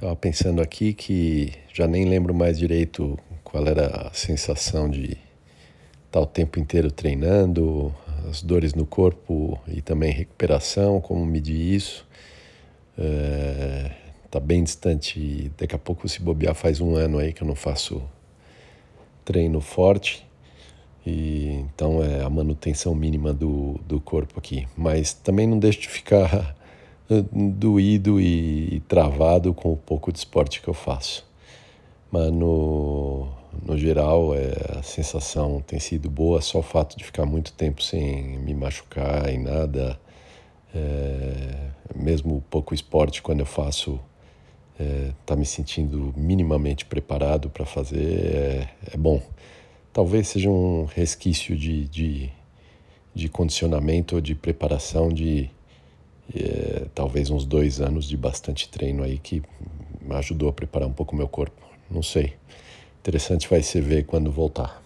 Estava pensando aqui que já nem lembro mais direito qual era a sensação de estar o tempo inteiro treinando, as dores no corpo e também recuperação, como medir isso. É, bem distante, daqui a pouco se bobear faz um ano aí que eu não faço treino forte. E, então é a manutenção mínima do, do corpo aqui. Mas também não deixo de ficar doído e travado com o pouco de esporte que eu faço. Mas no, no geral é, a sensação tem sido boa, só o fato de ficar muito tempo sem me machucar em nada, é, mesmo pouco esporte quando eu faço, é, tá me sentindo minimamente preparado para fazer, é, é, bom. Talvez seja um resquício de, de, de condicionamento ou de preparação de é, talvez uns dois anos de bastante treino aí que ajudou a preparar um pouco o meu corpo. Não sei. Interessante vai ser ver quando voltar.